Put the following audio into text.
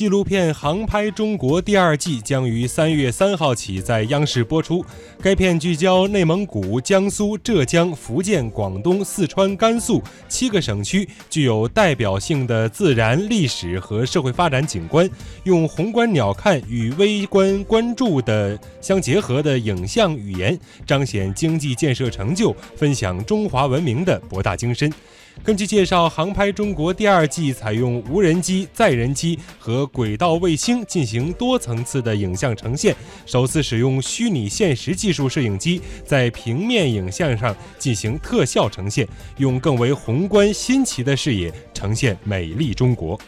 纪录片《航拍中国》第二季将于三月三号起在央视播出。该片聚焦内蒙古、江苏、浙江、福建、广东、四川、甘肃七个省区具有代表性的自然、历史和社会发展景观，用宏观鸟瞰与微观关注的相结合的影像语言，彰显经济建设成就，分享中华文明的博大精深。根据介绍，《航拍中国》第二季采用无人机、载人机和轨道卫星进行多层次的影像呈现，首次使用虚拟现实技术摄影机在平面影像上进行特效呈现，用更为宏观新奇的视野呈现美丽中国。